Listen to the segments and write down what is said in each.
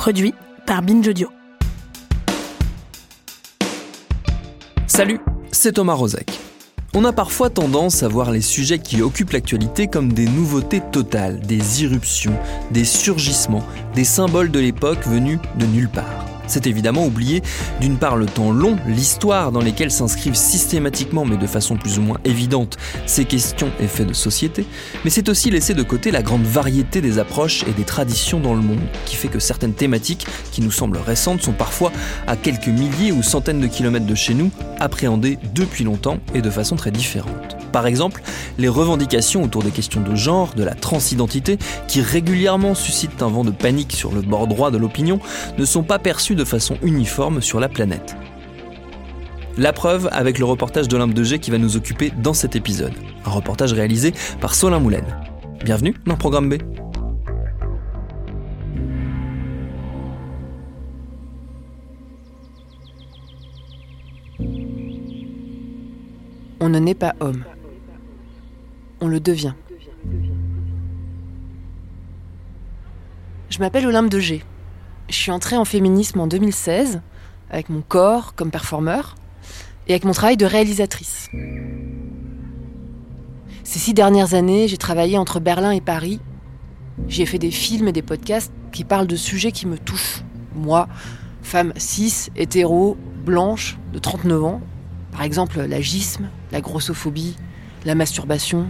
Produit par Binge Audio. Salut, c'est Thomas Rozek. On a parfois tendance à voir les sujets qui occupent l'actualité comme des nouveautés totales, des irruptions, des surgissements, des symboles de l'époque venus de nulle part. C'est évidemment oublier d'une part le temps long, l'histoire dans lesquelles s'inscrivent systématiquement mais de façon plus ou moins évidente ces questions et faits de société, mais c'est aussi laisser de côté la grande variété des approches et des traditions dans le monde, qui fait que certaines thématiques qui nous semblent récentes sont parfois à quelques milliers ou centaines de kilomètres de chez nous, appréhendées depuis longtemps et de façon très différente. Par exemple, les revendications autour des questions de genre, de la transidentité, qui régulièrement suscitent un vent de panique sur le bord droit de l'opinion, ne sont pas perçues de façon uniforme sur la planète. La preuve avec le reportage d'Olympe de G qui va nous occuper dans cet épisode. Un reportage réalisé par Solin Moulin. Bienvenue dans Programme B. On ne naît pas homme. On le devient. Je m'appelle Olympe de G. Je suis entrée en féminisme en 2016, avec mon corps comme performeur, et avec mon travail de réalisatrice. Ces six dernières années, j'ai travaillé entre Berlin et Paris. J'ai fait des films et des podcasts qui parlent de sujets qui me touchent. Moi, femme cis, hétéro, blanche, de 39 ans. Par exemple, l'agisme, la grossophobie, la masturbation.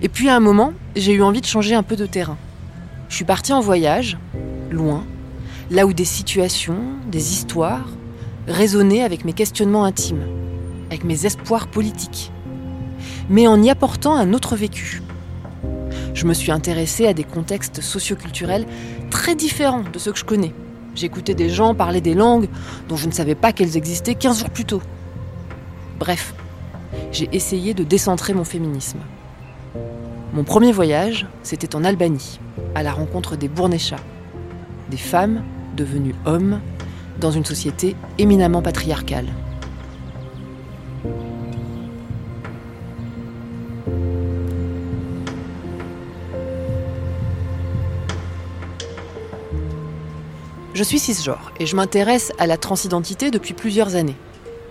Et puis à un moment, j'ai eu envie de changer un peu de terrain. Je suis partie en voyage, loin, là où des situations, des histoires résonnaient avec mes questionnements intimes, avec mes espoirs politiques, mais en y apportant un autre vécu. Je me suis intéressée à des contextes socioculturels très différents de ceux que je connais. J'écoutais des gens parler des langues dont je ne savais pas qu'elles existaient 15 jours plus tôt. Bref, j'ai essayé de décentrer mon féminisme. Mon premier voyage, c'était en Albanie, à la rencontre des Bournéchas, des femmes devenues hommes dans une société éminemment patriarcale. Je suis cisgenre et je m'intéresse à la transidentité depuis plusieurs années.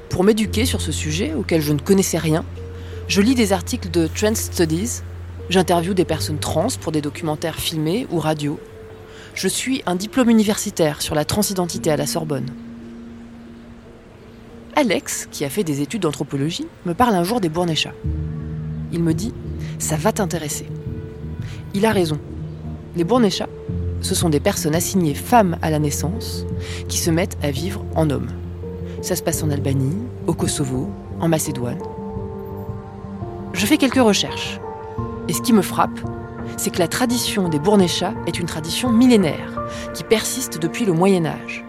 Pour m'éduquer sur ce sujet auquel je ne connaissais rien, je lis des articles de Trans Studies, j'interviewe des personnes trans pour des documentaires filmés ou radio. Je suis un diplôme universitaire sur la transidentité à la Sorbonne. Alex, qui a fait des études d'anthropologie, me parle un jour des Bournéchas. Il me dit Ça va t'intéresser. Il a raison. Les Bournéchas, ce sont des personnes assignées femmes à la naissance qui se mettent à vivre en hommes. Ça se passe en Albanie, au Kosovo, en Macédoine. Je fais quelques recherches. Et ce qui me frappe, c'est que la tradition des Bournéchas est une tradition millénaire qui persiste depuis le Moyen Âge.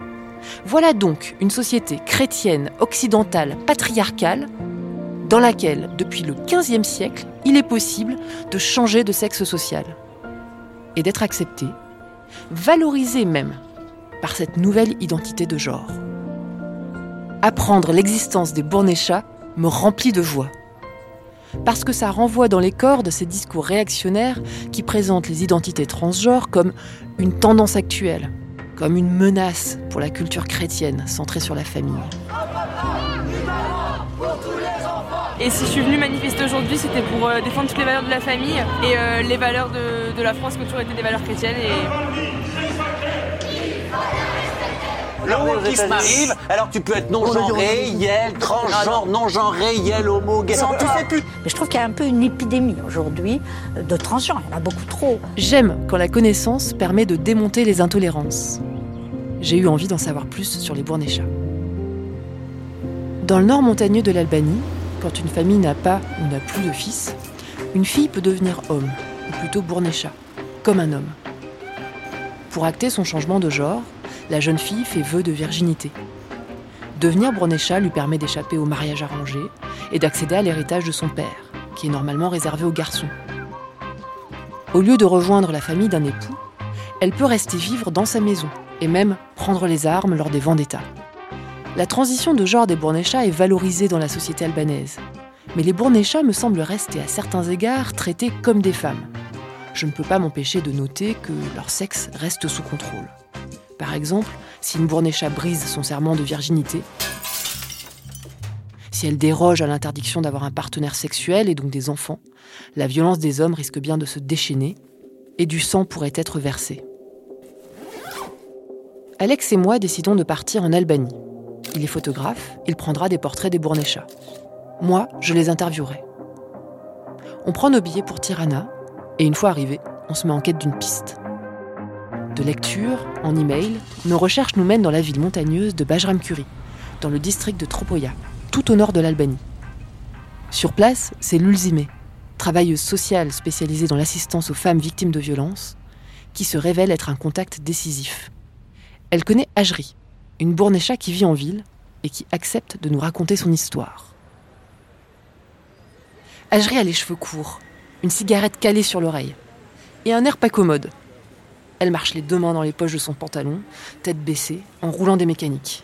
Voilà donc une société chrétienne, occidentale, patriarcale, dans laquelle, depuis le XVe siècle, il est possible de changer de sexe social et d'être accepté, valorisé même, par cette nouvelle identité de genre. Apprendre l'existence des Bournéchas me remplit de joie parce que ça renvoie dans les cordes ces discours réactionnaires qui présentent les identités transgenres comme une tendance actuelle, comme une menace pour la culture chrétienne centrée sur la famille. Et si je suis venue manifester aujourd'hui, c'était pour euh, défendre toutes les valeurs de la famille et euh, les valeurs de, la France qui ont toujours été des valeurs chrétiennes. Et Le wokisme arrive, alors tu peux être non-genré, yel, transgenre, non-genré, yel, homo, gay. Tu fais plus. Mais je trouve qu'il y a un peu une épidémie aujourd'hui de transgenres. Il y en a beaucoup trop. J'aime quand la connaissance permet de démonter les intolérances. J'ai eu envie d'en savoir plus sur les Bournéchas. Dans le nord montagneux de l'Albanie, quand une famille n'a pas ou n'a plus de fils, Une fille peut devenir homme, ou plutôt bournécha, comme un homme. Pour acter son changement de genre, la jeune fille fait vœu de virginité. Devenir bournécha lui permet d'échapper au mariage arrangé et d'accéder à l'héritage de son père, qui est normalement réservé aux garçons. Au lieu de rejoindre la famille d'un époux, elle peut rester vivre dans sa maison et même prendre les armes lors des vendettas. La transition de genre des Bournéchas est valorisée dans la société albanaise. Mais les Bournéchas me semblent rester à certains égards traités comme des femmes. Je ne peux pas m'empêcher de noter que leur sexe reste sous contrôle. Par exemple, si une Bournécha brise son serment de virginité, si elle déroge à l'interdiction d'avoir un partenaire sexuel et donc des enfants, la violence des hommes risque bien de se déchaîner et du sang pourrait être versé. Alex et moi décidons de partir en Albanie. Il est photographe, il prendra des portraits des Bournéchas. Moi, je les interviewerai. On prend nos billets pour Tirana, et une fois arrivé, on se met en quête d'une piste. De lecture, en email, nos recherches nous mènent dans la ville montagneuse de Bajram-Kuri, dans le district de Tropoya, tout au nord de l'Albanie. Sur place, c'est Lulzime, travailleuse sociale spécialisée dans l'assistance aux femmes victimes de violences, qui se révèle être un contact décisif. Elle connaît Ajri, une bournécha qui vit en ville et qui accepte de nous raconter son histoire. Ajri a les cheveux courts, une cigarette calée sur l'oreille et un air pas commode. Elle marche les deux mains dans les poches de son pantalon, tête baissée, en roulant des mécaniques.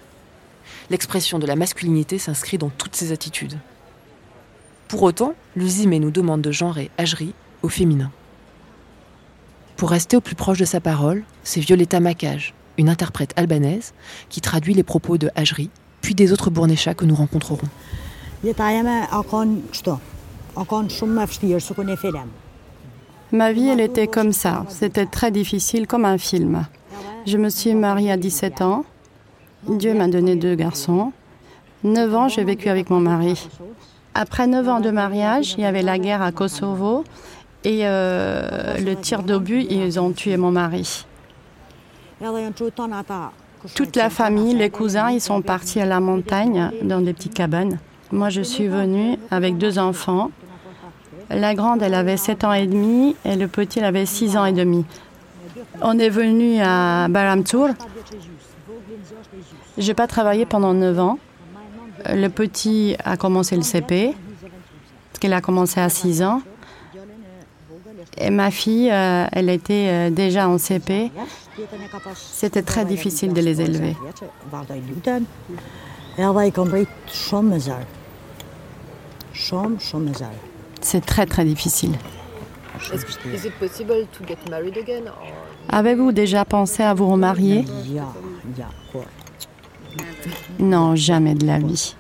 L'expression de la masculinité s'inscrit dans toutes ses attitudes. Pour autant, l'Uzime nous demande de genrer Ajri au féminin. Pour rester au plus proche de sa parole, c'est Violetta Macage, une interprète albanaise, qui traduit les propos de Ajri, puis des autres Bournéchas que nous rencontrerons. Ma vie, elle était comme ça. C'était très difficile, comme un film. Je me suis mariée à 17 ans. Dieu m'a donné deux garçons. 9 ans, j'ai vécu avec mon mari. Après 9 ans de mariage, il y avait la guerre à Kosovo et euh, le tir d'obus, ils ont tué mon mari. Toute la famille, les cousins, ils sont partis à la montagne dans des petites cabanes. Moi, je suis venue avec deux enfants. La grande, elle avait 7 ans et demi et le petit, il avait 6 ans et demi. On est venu à Baramtour. J'ai pas travaillé pendant 9 ans. Le petit a commencé le CP, parce qu'elle a commencé à 6 ans. Et ma fille, euh, elle était euh, déjà en CP. C'était très difficile de les élever. C'est très très difficile. Avez-vous déjà pensé à vous remarier? Non, jamais de la vie.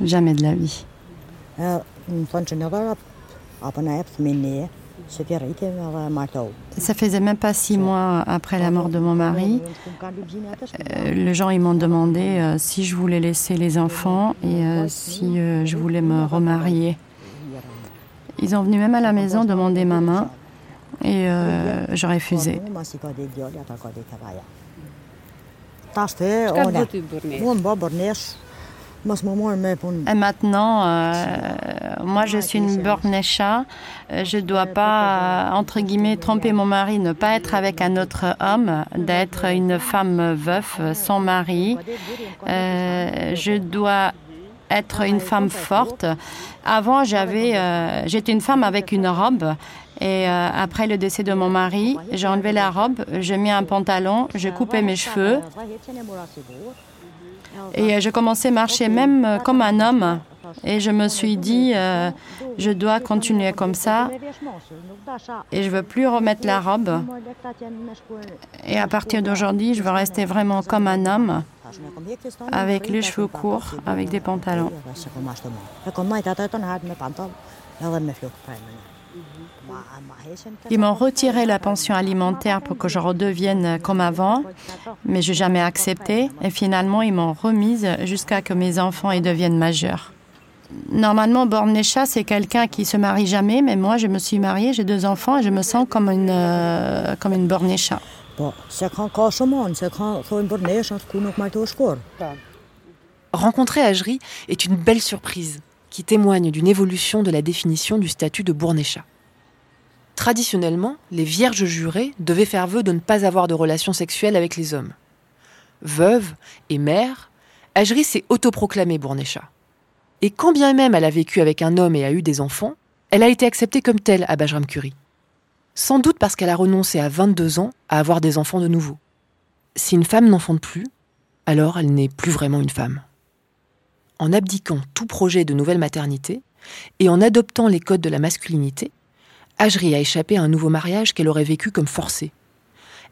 Jamais de la vie. Ça faisait même pas six mois après la mort de mon mari. Euh, les gens ils m'ont demandé euh, si je voulais laisser les enfants et euh, si euh, je voulais me remarier. Ils ont venu même à la maison demander ma main et euh, je refusais. Et maintenant, euh, moi je suis une bornécha. Euh, Je ne dois pas, euh, entre guillemets, tromper mon mari, ne pas être avec un autre homme, d'être une femme veuve sans mari. Je dois être une femme forte. Avant, j'avais, euh, j'étais une femme avec une robe. Et euh, après le décès de mon mari, j'ai enlevé la robe, j'ai mis un pantalon, j'ai coupé mes cheveux. Et euh, je commençais à marcher même comme un homme. Et je me suis dit, euh, je dois continuer comme ça. Et je veux plus remettre la robe. Et à partir d'aujourd'hui, je veux rester vraiment comme un homme, avec les cheveux courts, avec des pantalons. Ils m'ont retiré la pension alimentaire pour que je redevienne comme avant, mais je n'ai jamais accepté. Et finalement, ils m'ont remise jusqu'à que mes enfants y deviennent majeurs. Normalement, Bornecha, c'est quelqu'un qui se marie jamais, mais moi, je me suis mariée, j'ai deux enfants et je me sens comme une, euh, comme une Bornecha. Rencontrer Ajri est une belle surprise qui témoigne d'une évolution de la définition du statut de Bournéchat. Traditionnellement, les vierges jurées devaient faire vœu de ne pas avoir de relations sexuelles avec les hommes. Veuve et mère, Ajri s'est autoproclamée Bournéchat. Et quand bien même elle a vécu avec un homme et a eu des enfants, elle a été acceptée comme telle à Bajram Curie. Sans doute parce qu'elle a renoncé à 22 ans à avoir des enfants de nouveau. Si une femme n'enfante plus, alors elle n'est plus vraiment une femme. En abdiquant tout projet de nouvelle maternité et en adoptant les codes de la masculinité, Ajri a échappé à un nouveau mariage qu'elle aurait vécu comme forcé.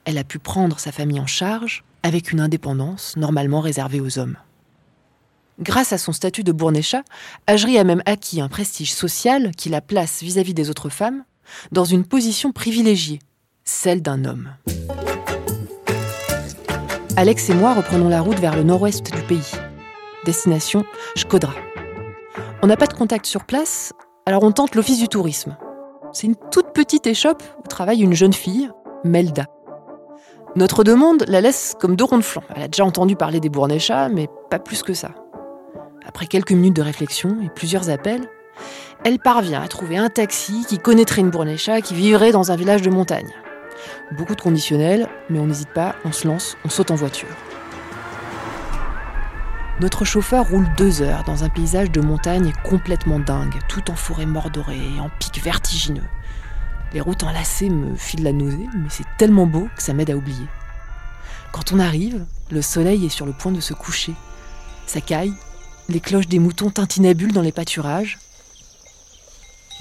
Elle a pu prendre sa famille en charge avec une indépendance normalement réservée aux hommes. Grâce à son statut de bournéchat, Ajri a même acquis un prestige social qui la place vis-à-vis des autres femmes dans une position privilégiée, celle d'un homme. Alex et moi reprenons la route vers le nord-ouest du pays. Destination Shkodra. On n'a pas de contact sur place, alors on tente l'office du tourisme. C'est une toute petite échoppe où travaille une jeune fille, Melda. Notre demande la laisse comme deux ronds de flanc. Elle a déjà entendu parler des bournéchats, mais pas plus que ça. Après quelques minutes de réflexion et plusieurs appels, elle parvient à trouver un taxi qui connaîtrait une bournécha qui vivrait dans un village de montagne. Beaucoup de conditionnels, mais on n'hésite pas, on se lance, on saute en voiture. Notre chauffeur roule deux heures dans un paysage de montagne complètement dingue, tout en forêt mordorée et en pic vertigineux. Les routes enlacées me filent la nausée, mais c'est tellement beau que ça m'aide à oublier. Quand on arrive, le soleil est sur le point de se coucher. Ça caille, les cloches des moutons tintinabulent dans les pâturages.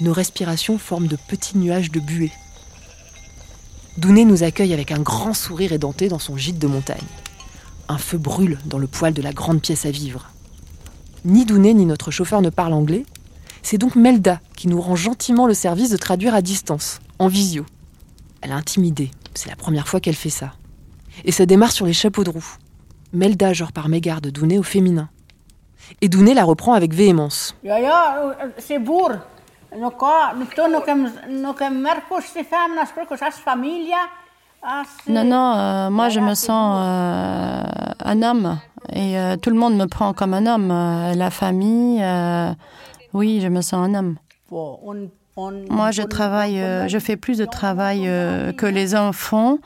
Nos respirations forment de petits nuages de buée. Douné nous accueille avec un grand sourire édenté dans son gîte de montagne. Un feu brûle dans le poêle de la grande pièce à vivre. Ni Douné ni notre chauffeur ne parlent anglais. C'est donc Melda qui nous rend gentiment le service de traduire à distance, en visio. Elle a intimidé, c'est la première fois qu'elle fait ça. Et ça démarre sur les chapeaux de roue. Melda genre par mégarde Douné au féminin. Et Douné la reprend avec véhémence. C'est bourg. Non, non, euh, moi je me sens euh, un homme et euh, tout le monde me prend comme un homme. la famille, oui, je me sens un homme. Moi je travaille, je fais plus de travail que les hommes font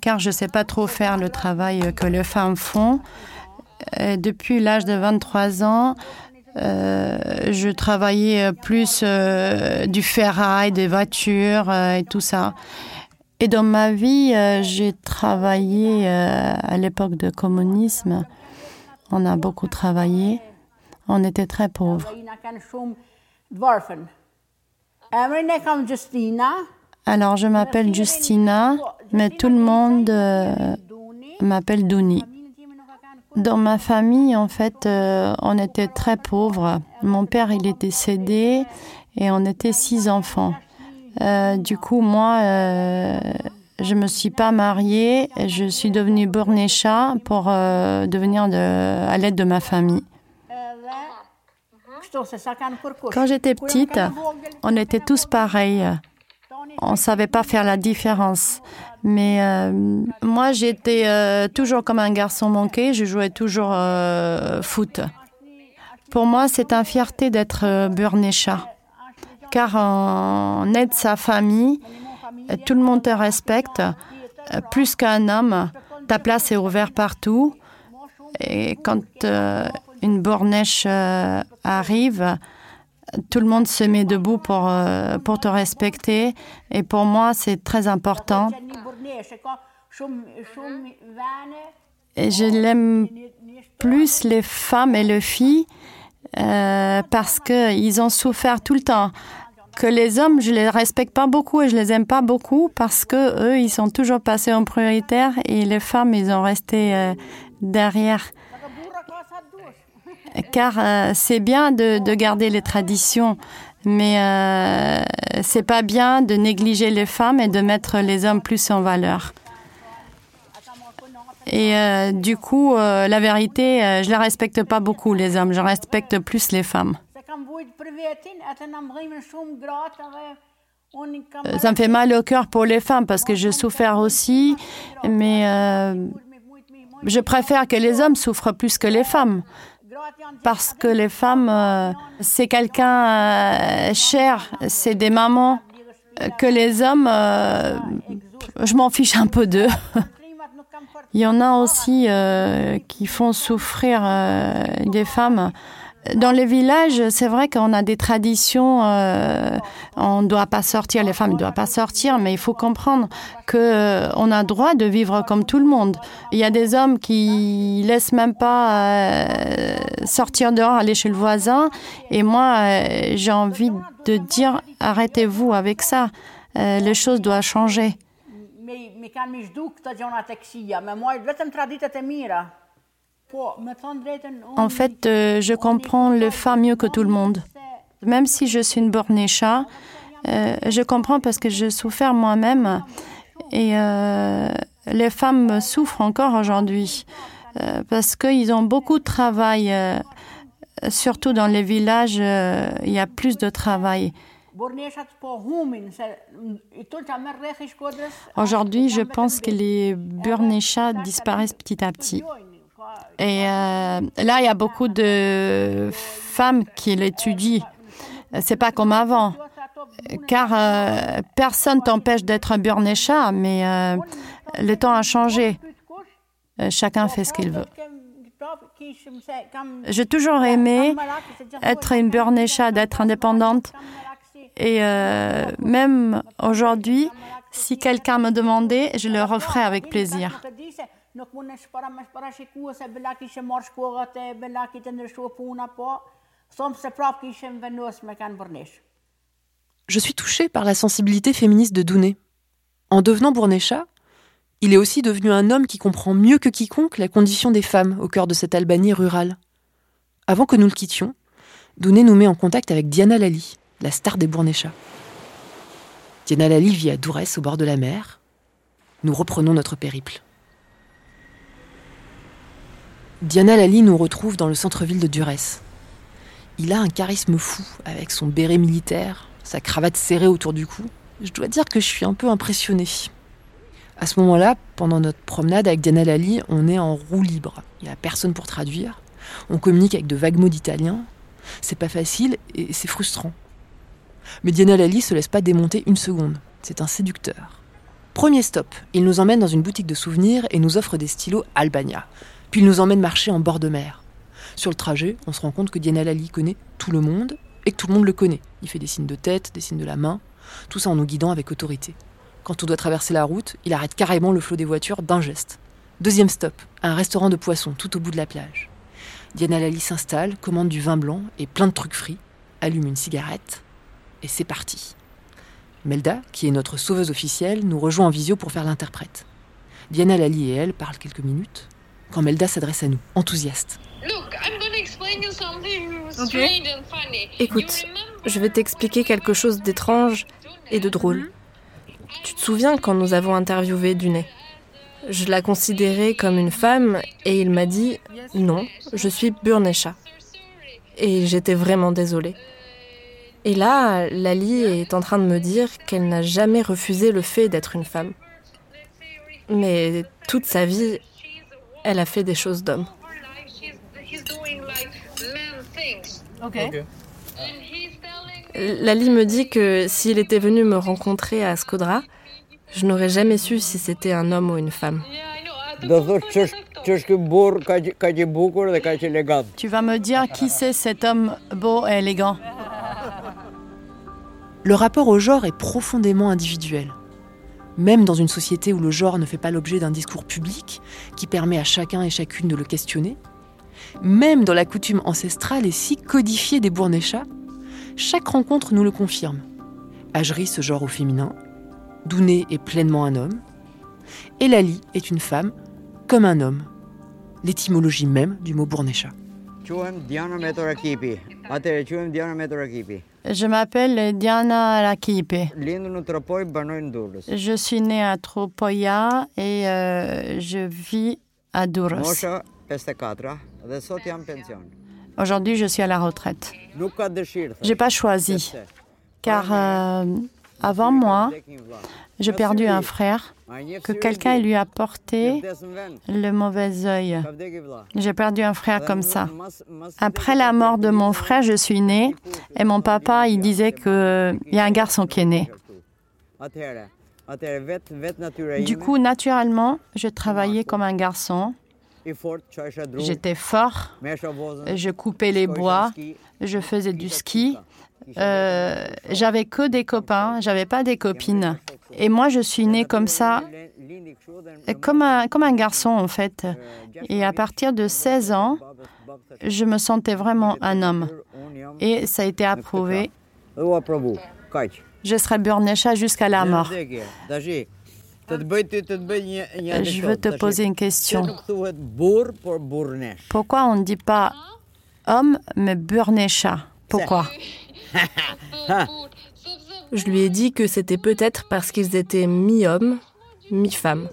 car je ne sais pas trop faire le travail que les femmes font. Depuis l'âge de 23 ans, je travaillais plus euh, du ferraille, des voitures et tout ça. Et dans ma vie, j'ai travaillé à l'époque de communisme. On a beaucoup travaillé. On était très pauvres. Alors, je m'appelle Justina, mais tout le monde m'appelle Douni. Dans ma famille, en fait, euh, on était très pauvres. Mon père, il est décédé et on était six enfants. Euh, du coup, moi, euh, je me suis pas mariée. Je suis devenue bournécha pour devenir à l'aide de ma famille. Quand j'étais petite, on était tous pareils. On ne savait pas faire la différence. Mais euh, moi, j'étais euh, toujours comme un garçon manqué. Je jouais toujours euh, foot. Pour moi, c'est une fierté d'être burnécha. Car on aide sa famille. Tout le monde te respecte. Plus qu'un homme, ta place est ouverte partout. Et quand une bornèche arrive, tout le monde se met debout pour, euh, pour te respecter. Et pour moi, c'est très important. Et je l'aime plus les femmes et les filles euh, parce qu'ils ont souffert tout le temps. Que les hommes, je les respecte pas beaucoup et je les aime pas beaucoup parce que eux, ils sont toujours passés en prioritaire et les femmes, ils ont resté euh, derrière car euh, c'est bien de, garder les traditions, mais euh, c'est pas bien de négliger les femmes et de mettre les hommes plus en valeur. Et euh, du coup, la vérité, je ne respecte pas beaucoup les hommes, je respecte plus les femmes. Ça me fait mal au cœur pour les femmes parce que je souffre aussi, mais je préfère que les hommes souffrent plus que les femmes. Parce que les femmes, euh, c'est quelqu'un euh, cher, c'est des mamans, que les hommes, euh, je m'en fiche un peu d'eux. Il y en a aussi qui font souffrir des femmes dans les villages, c'est vrai qu'on a des traditions, euh, on ne doit pas sortir, les femmes ne doivent pas sortir, mais il faut comprendre euh, on a droit de vivre comme tout le monde. Il y a des hommes qui laissent même pas euh, sortir dehors, aller chez le voisin, et moi, j'ai envie de dire, arrêtez-vous avec ça, les choses doivent changer. En fait, euh, je comprends le femmes mieux que tout le monde. Même si je suis une bornécha, euh, je comprends parce que je souffre moi-même. Et euh, les femmes souffrent encore aujourd'hui parce qu'ils ont beaucoup de travail. surtout dans les villages, il y a plus de travail. Aujourd'hui, je pense que les burnéchas disparaissent petit à petit. Et euh, là, il y a beaucoup de femmes qui l'étudient. C'est pas comme avant, car euh, personne t'empêche d'être un burnécha, mais euh, le temps a changé. chacun fait ce qu'il veut. J'ai toujours aimé être une burnécha, d'être indépendante. Et même aujourd'hui, si quelqu'un me demandait, je le referais avec plaisir. Je suis touchée par la sensibilité féministe de Douné. En devenant Bournécha, il est aussi devenu un homme qui comprend mieux que quiconque la condition des femmes au cœur de cette Albanie rurale. Avant que nous le quittions, Douné nous met en contact avec Diana Lali, la star des Bournéchas. Diana Lali vit à Dourès, au bord de la mer. Nous reprenons notre périple. Diana Lali nous retrouve dans le centre-ville de Durès. Il a un charisme fou, avec son béret militaire, sa cravate serrée autour du cou. Je dois dire que je suis un peu impressionnée. À ce moment-là, pendant notre promenade avec Diana Lali, on est en roue libre. Il n'y a personne pour traduire. On communique avec de vagues mots d'italien. C'est pas facile et c'est frustrant. Mais Diana Lali se laisse pas démonter une seconde. C'est un séducteur. Premier stop, il nous emmène dans une boutique de souvenirs et nous offre des stylos Albania, puis il nous emmène marcher en bord de mer. Sur le trajet, on se rend compte que Diana Lali connaît tout le monde et que tout le monde le connaît. Il fait des signes de tête, des signes de la main, tout ça en nous guidant avec autorité. Quand on doit traverser la route, il arrête carrément le flot des voitures d'un geste. Deuxième stop, un restaurant de poissons tout au bout de la plage. Diana Lali s'installe, commande du vin blanc et plein de trucs frits, allume une cigarette, et c'est parti. Melda, qui est notre sauveuse officielle, nous rejoint en visio pour faire l'interprète. Diana Lali et elle parlent quelques minutes, quand Melda s'adresse à nous, enthousiaste. Écoute, je vais t'expliquer quelque chose d'étrange et de drôle. Tu te souviens quand nous avons interviewé Dunet? Je la considérais comme une femme et il m'a dit non, je suis Burnesha. Et j'étais vraiment désolée. Et là, Lali est en train de me dire qu'elle n'a jamais refusé le fait d'être une femme. Mais toute sa vie, elle a fait des choses d'homme. Lali me dit que s'il était venu me rencontrer à Skodra, je n'aurais jamais su si c'était un homme ou une femme. Tu vas me dire qui c'est cet homme beau et élégant. Le rapport au genre est profondément individuel même dans une société où le genre ne fait pas l'objet d'un discours public qui permet à chacun et chacune de le questionner, même dans la coutume ancestrale et si codifiée des Bournéchats, chaque rencontre nous le confirme. Ajri se genre au féminin, Douné est pleinement un homme, et Lali est une femme comme un homme, l'étymologie même du mot Bournécha. Je m'appelle Diana Rakipe. Je suis née à Tropoia et euh, je vis à Douros. Aujourd'hui, je suis à la retraite. Je n'ai pas choisi, car euh, Avant moi, j'ai perdu un frère que quelqu'un lui a porté le mauvais œil. J'ai perdu un frère comme ça. Après la mort de mon frère, je suis née et mon papa, il disait qu'il y a un garçon qui est né. Du coup, naturellement, je travaillais comme un garçon. J'étais fort, je coupais les bois, je faisais du ski. Euh, j'avais que des copains, j'avais pas des copines. Et moi, je suis née comme ça, comme un, garçon en fait. Et à partir de 16 ans, je me sentais vraiment un homme. Et ça a été approuvé. Je serai Burnesha jusqu'à la mort. Je veux te poser une question. Pourquoi on ne dit pas homme, mais Burnesha? Pourquoi? Je lui ai dit que c'était peut-être parce qu'ils étaient mi-hommes, mi-femmes.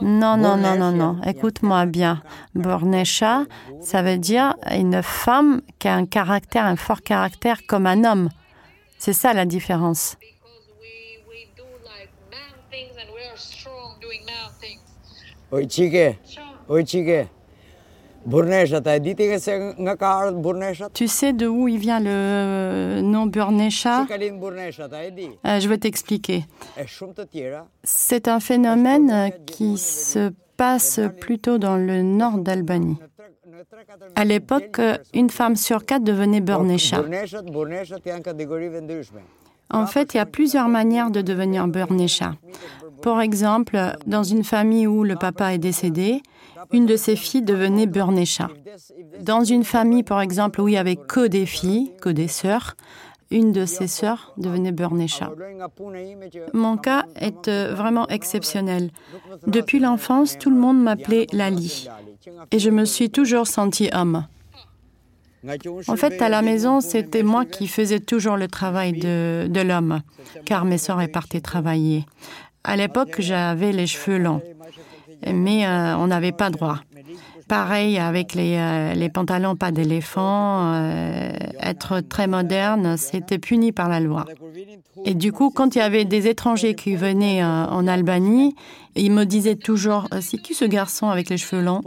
Non, non, non, non, non. Écoute-moi bien. Burnesha, ça veut dire une femme qui a un caractère, un fort caractère comme un homme. C'est ça la différence. Tu sais de où il vient le nom Burnesha euh, Je vais t'expliquer. C'est un phénomène qui se passe plutôt dans le nord d'Albanie. À l'époque, une femme sur quatre devenait Burnesha. En fait, il y a plusieurs manières de devenir Burnesha. Par exemple, dans une famille où le papa est décédé, une de ses filles devenait Burnesha. Dans une famille, par exemple, où il n'y avait que des filles, que des sœurs, une de ses sœurs devenait Burnesha. Mon cas est euh, vraiment exceptionnel. Depuis l'enfance, tout le monde m'appelait Lali. Et je me suis toujours sentie homme. En fait, à la maison, c'était moi qui faisais toujours le travail de, de l'homme, car mes sœurs partaient travailler. À l'époque, j'avais les cheveux longs mais euh, on n'avait pas droit. Pareil avec les, euh, les pantalons pas d'éléphant, euh, être très moderne, c'était puni par la loi. Et du coup, quand il y avait des étrangers qui venaient en Albanie, ils me disaient toujours C'est qui ce garçon avec les cheveux longs?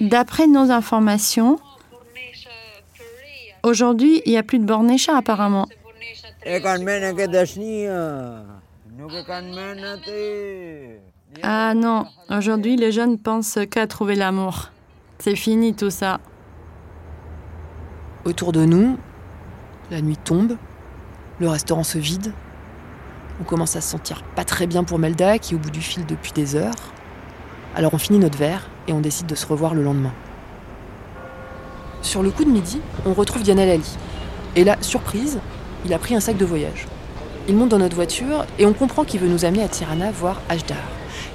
D'après nos informations, Aujourd'hui, il n'y a plus de Bornécha apparemment. Ah non, aujourd'hui les jeunes pensent qu'à trouver l'amour. C'est fini tout ça. Autour de nous, la nuit tombe, le restaurant se vide. On commence à se sentir pas très bien pour Melda qui est au bout du fil depuis des heures. Alors on finit notre verre et on décide de se revoir le lendemain. Sur le coup de midi, on retrouve Diana Lali. Et là, surprise, il a pris un sac de voyage. Il monte dans notre voiture et on comprend qu'il veut nous amener à Tirana voir Ajdar,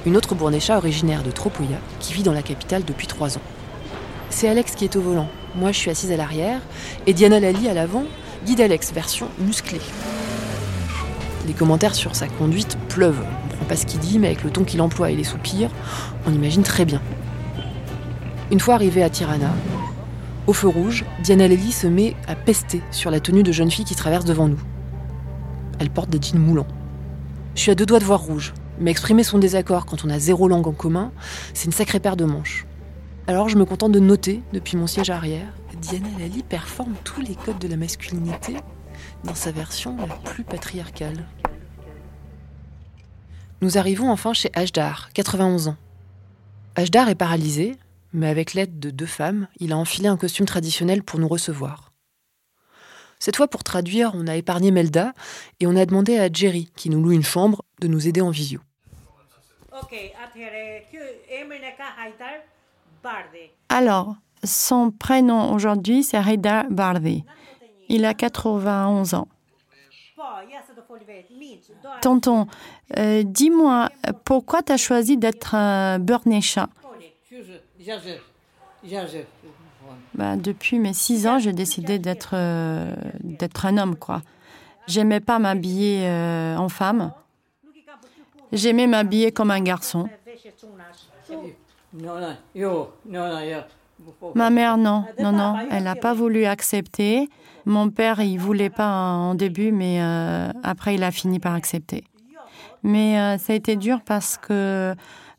une autre bournécha originaire de Tropoya qui vit dans la capitale depuis trois ans. C'est Alex qui est au volant, moi je suis assise à l'arrière, et Diana Lali à l'avant, guide Alex version musclée. Les commentaires sur sa conduite pleuvent. On ne comprend pas ce qu'il dit, mais avec le ton qu'il emploie et les soupirs, on imagine très bien. Une fois arrivé à Tirana, au feu rouge, Diana Lely se met à pester sur la tenue de jeune fille qui traverse devant nous. Elle porte des jeans moulants. Je suis à deux doigts de voir rouge, mais exprimer son désaccord quand on a zéro langue en commun, c'est une sacrée paire de manches. Alors je me contente de noter, depuis mon siège arrière, Diana Lely performe tous les codes de la masculinité dans sa version la plus patriarcale. Nous arrivons enfin chez Ajdar, 91 ans. Ajdar est paralysé, mais avec l'aide de deux femmes, il a enfilé un costume traditionnel pour nous recevoir. Cette fois, pour traduire, on a épargné Melda et on a demandé à Jerry, qui nous loue une chambre, de nous aider en visio. Alors, son prénom aujourd'hui, c'est Haidar Bardi. Il a 91 ans. Tonton, euh, dis-moi, pourquoi tu as choisi d'être un Burnesha bah, depuis mes six ans, j'ai décidé d'être euh, d'être un homme, quoi. J'aimais pas m'habiller euh, en femme. J'aimais m'habiller comme un garçon. Ma mère, non, non, non, elle n'a pas voulu accepter. Mon père, il voulait pas en début, mais euh, après, il a fini par accepter. Mais euh, ça a été dur parce que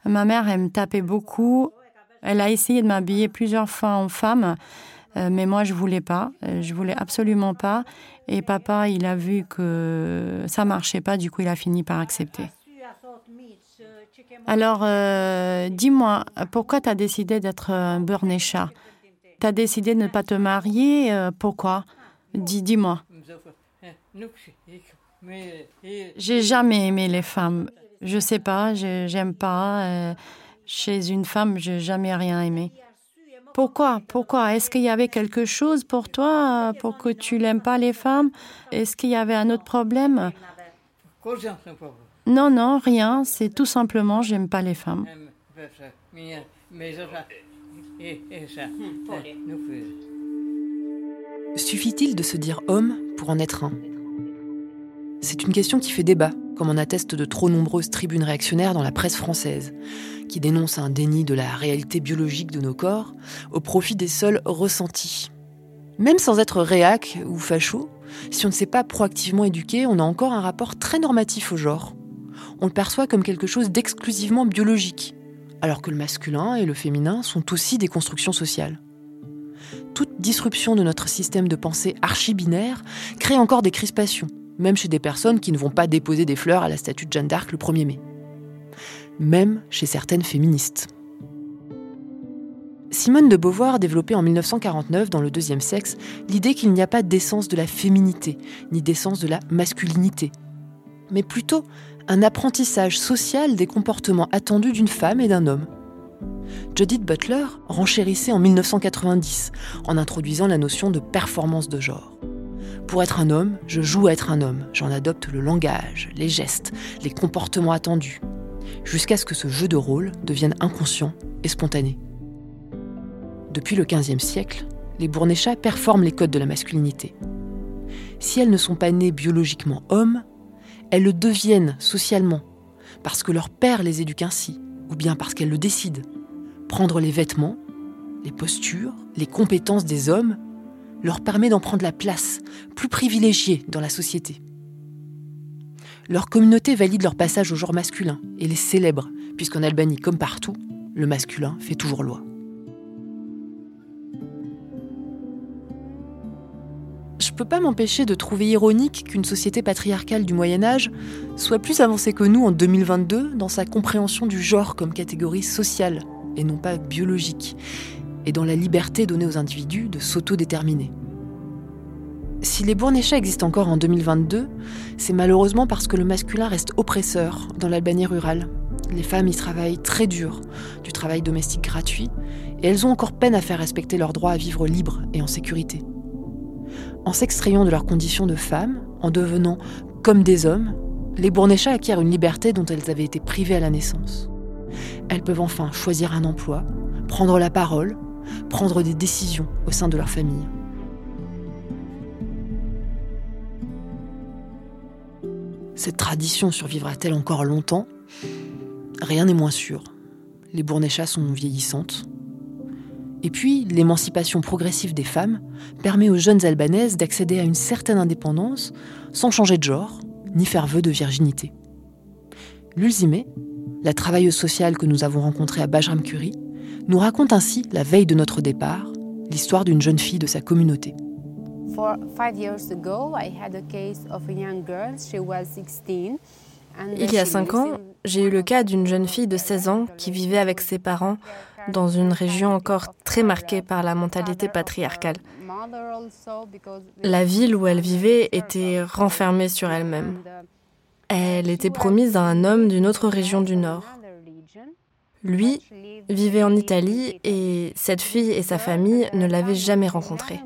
ma mère, elle me tapait beaucoup. Elle a essayé de m'habiller plusieurs fois en femme, euh, mais moi, je voulais pas. Je voulais absolument pas. Et papa, il a vu que ça marchait pas, du coup, il a fini par accepter. Alors, euh, dis-moi, pourquoi tu as décidé d'être un Burnesha Tu as décidé de ne pas te marier euh, Pourquoi? Dis, dis-moi. J'ai jamais aimé les femmes. Je sais pas, j'aime pas. Euh, chez une femme, j'ai jamais rien aimé. Pourquoi? Pourquoi? Est-ce qu'il y avait quelque chose pour toi pour que tu n'aimes pas les femmes? Est-ce qu'il y avait un autre problème? Non, non, rien. C'est tout simplement, j'aime pas les femmes. Suffit-il de se dire homme pour en être un? C'est une question qui fait débat, comme en attestent de trop nombreuses tribunes réactionnaires dans la presse française, qui dénoncent un déni de la réalité biologique de nos corps au profit des seuls ressentis. Même sans être réac ou facho, si on ne s'est pas proactivement éduqué, on a encore un rapport très normatif au genre on le perçoit comme quelque chose d'exclusivement biologique, alors que le masculin et le féminin sont aussi des constructions sociales. Toute disruption de notre système de pensée archi-binaire crée encore des crispations, même chez des personnes qui ne vont pas déposer des fleurs à la statue de Jeanne d'Arc le 1er mai. Même chez certaines féministes. Simone de Beauvoir développait en 1949 dans Le Deuxième Sexe l'idée qu'il n'y a pas d'essence de la féminité, ni d'essence de la masculinité, mais plutôt un apprentissage social des comportements attendus d'une femme et d'un homme. Judith Butler renchérissait en 1990 en introduisant la notion de performance de genre. Pour être un homme, je joue à être un homme, j'en adopte le langage, les gestes, les comportements attendus, jusqu'à ce que ce jeu de rôle devienne inconscient et spontané. Depuis le XVe siècle, les Bournéchats performent les codes de la masculinité. Si elles ne sont pas nées biologiquement hommes, elles le deviennent socialement, parce que leur père les éduque ainsi, ou bien parce qu'elles le décident. Prendre les vêtements, les postures, les compétences des hommes leur permet d'en prendre la place, plus privilégiée dans la société. Leur communauté valide leur passage au genre masculin et les célèbre, puisqu'en Albanie comme partout, le masculin fait toujours loi. je peux pas m'empêcher de trouver ironique qu'une société patriarcale du Moyen Âge soit plus avancée que nous en 2022 dans sa compréhension du genre comme catégorie sociale et non pas biologique, et dans la liberté donnée aux individus de s'autodéterminer. Si les Bournéchats existent encore en 2022, c'est malheureusement parce que le masculin reste oppresseur dans l'Albanie rurale. Les femmes y travaillent très dur, du travail domestique gratuit, et elles ont encore peine à faire respecter leur droit à vivre libre et en sécurité en s'extrayant de leurs conditions de femmes, en devenant comme des hommes, les Bournéchats acquièrent une liberté dont elles avaient été privées à la naissance. Elles peuvent enfin choisir un emploi, prendre la parole, prendre des décisions au sein de leur famille. Cette tradition survivra-t-elle encore longtemps? Rien n'est moins sûr. Les Bournéchats sont vieillissantes, et puis, l'émancipation progressive des femmes permet aux jeunes albanaises d'accéder à une certaine indépendance sans changer de genre, ni faire vœu de virginité. Lulzime, la travailleuse sociale que nous avons rencontrée à Bajram Curie, nous raconte ainsi, la veille de notre départ, l'histoire d'une jeune fille de sa communauté. Il y a cinq ans, j'ai eu le cas d'une jeune fille de 16 ans qui vivait avec ses parents dans une région encore très marquée par la mentalité patriarcale. La ville où elle vivait était renfermée sur elle-même. Elle était promise à un homme d'une autre région du Nord. Lui vivait en Italie et cette fille et sa famille ne l'avaient jamais rencontré.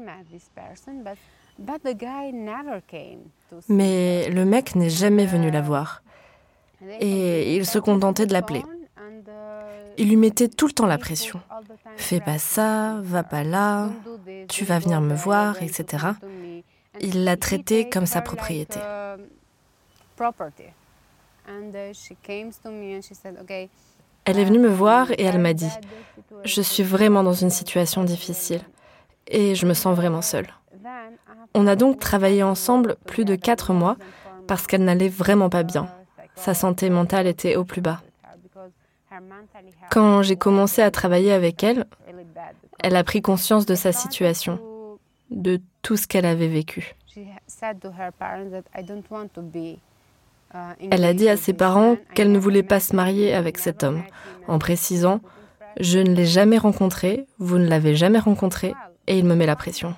Mais le mec n'est jamais venu la voir. Et il se contentait de l'appeler. Il lui mettait tout le temps la pression. Fais pas ça, va pas là, tu vas venir me voir, etc. Il l'a traitée comme sa propriété. Elle est venue me voir et elle m'a dit, je suis vraiment dans une situation difficile et je me sens vraiment seule. On a donc travaillé ensemble plus de quatre mois parce qu'elle n'allait vraiment pas bien. Sa santé mentale était au plus bas. Quand j'ai commencé à travailler avec elle, elle a pris conscience de sa situation, de tout ce qu'elle avait vécu. Elle a dit à ses parents qu'elle ne voulait pas se marier avec cet homme, en précisant ⁇ Je ne l'ai jamais rencontré, vous ne l'avez jamais rencontré, et il me met la pression.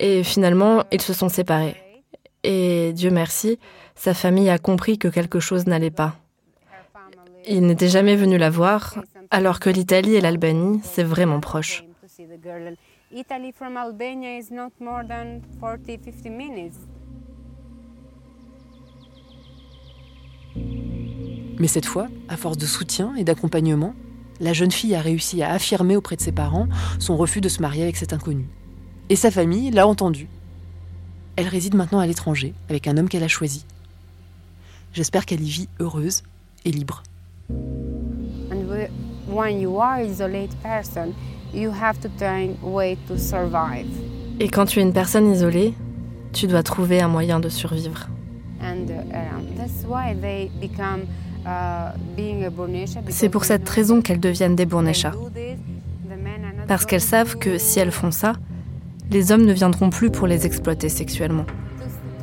Et finalement, ils se sont séparés. Et Dieu merci, sa famille a compris que quelque chose n'allait pas. Il n'était jamais venu la voir, alors que l'Italie et l'Albanie, c'est vraiment proche. Mais cette fois, à force de soutien et d'accompagnement, la jeune fille a réussi à affirmer auprès de ses parents son refus de se marier avec cet inconnu. Et sa famille l'a entendu. Elle réside maintenant à l'étranger avec un homme qu'elle a choisi. J'espère qu'elle y vit heureuse et libre. Et quand tu es une personne isolée, tu dois trouver un moyen de survivre. C'est pour cette raison qu'elles deviennent des Bournéchas. Parce qu'elles savent que si elles font ça, les hommes ne viendront plus pour les exploiter sexuellement,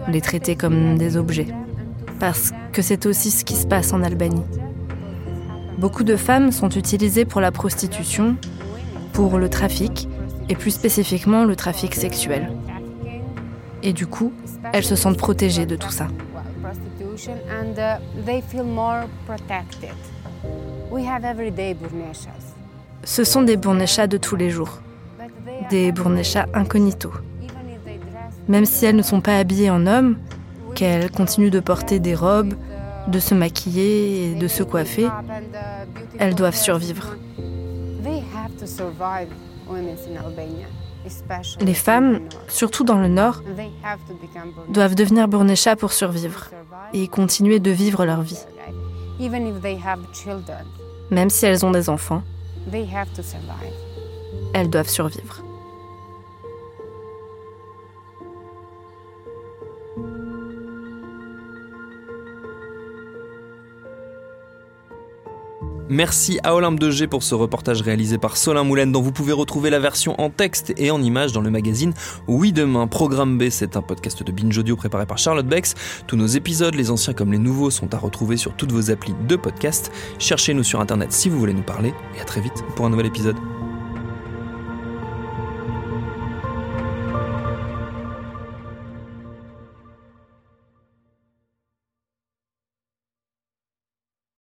les traiter comme des objets. Parce que c'est aussi ce qui se passe en Albanie. Beaucoup de femmes sont utilisées pour la prostitution, pour le trafic, et plus spécifiquement le trafic sexuel. Et du coup, elles se sentent protégées de tout ça. Ce sont des bournechas de tous les jours, des bournechas incognito. Même si elles ne sont pas habillées en hommes, qu'elles continuent de porter des robes, de se maquiller et de se coiffer, elles doivent survivre. Les femmes, surtout dans le Nord, doivent devenir bournéchas pour survivre et continuer de vivre leur vie. Même si elles ont des enfants, elles doivent survivre. Merci à Olympe de G pour ce reportage réalisé par Solin Moulin dont vous pouvez retrouver la version en texte et en images dans le magazine Oui Demain. Programme B, c'est un podcast de Binge Audio préparé par Charlotte Bex. Tous nos épisodes, les anciens comme les nouveaux, sont à retrouver sur toutes vos applis de podcast. Cherchez-nous sur internet si vous voulez nous parler et à très vite pour un nouvel épisode.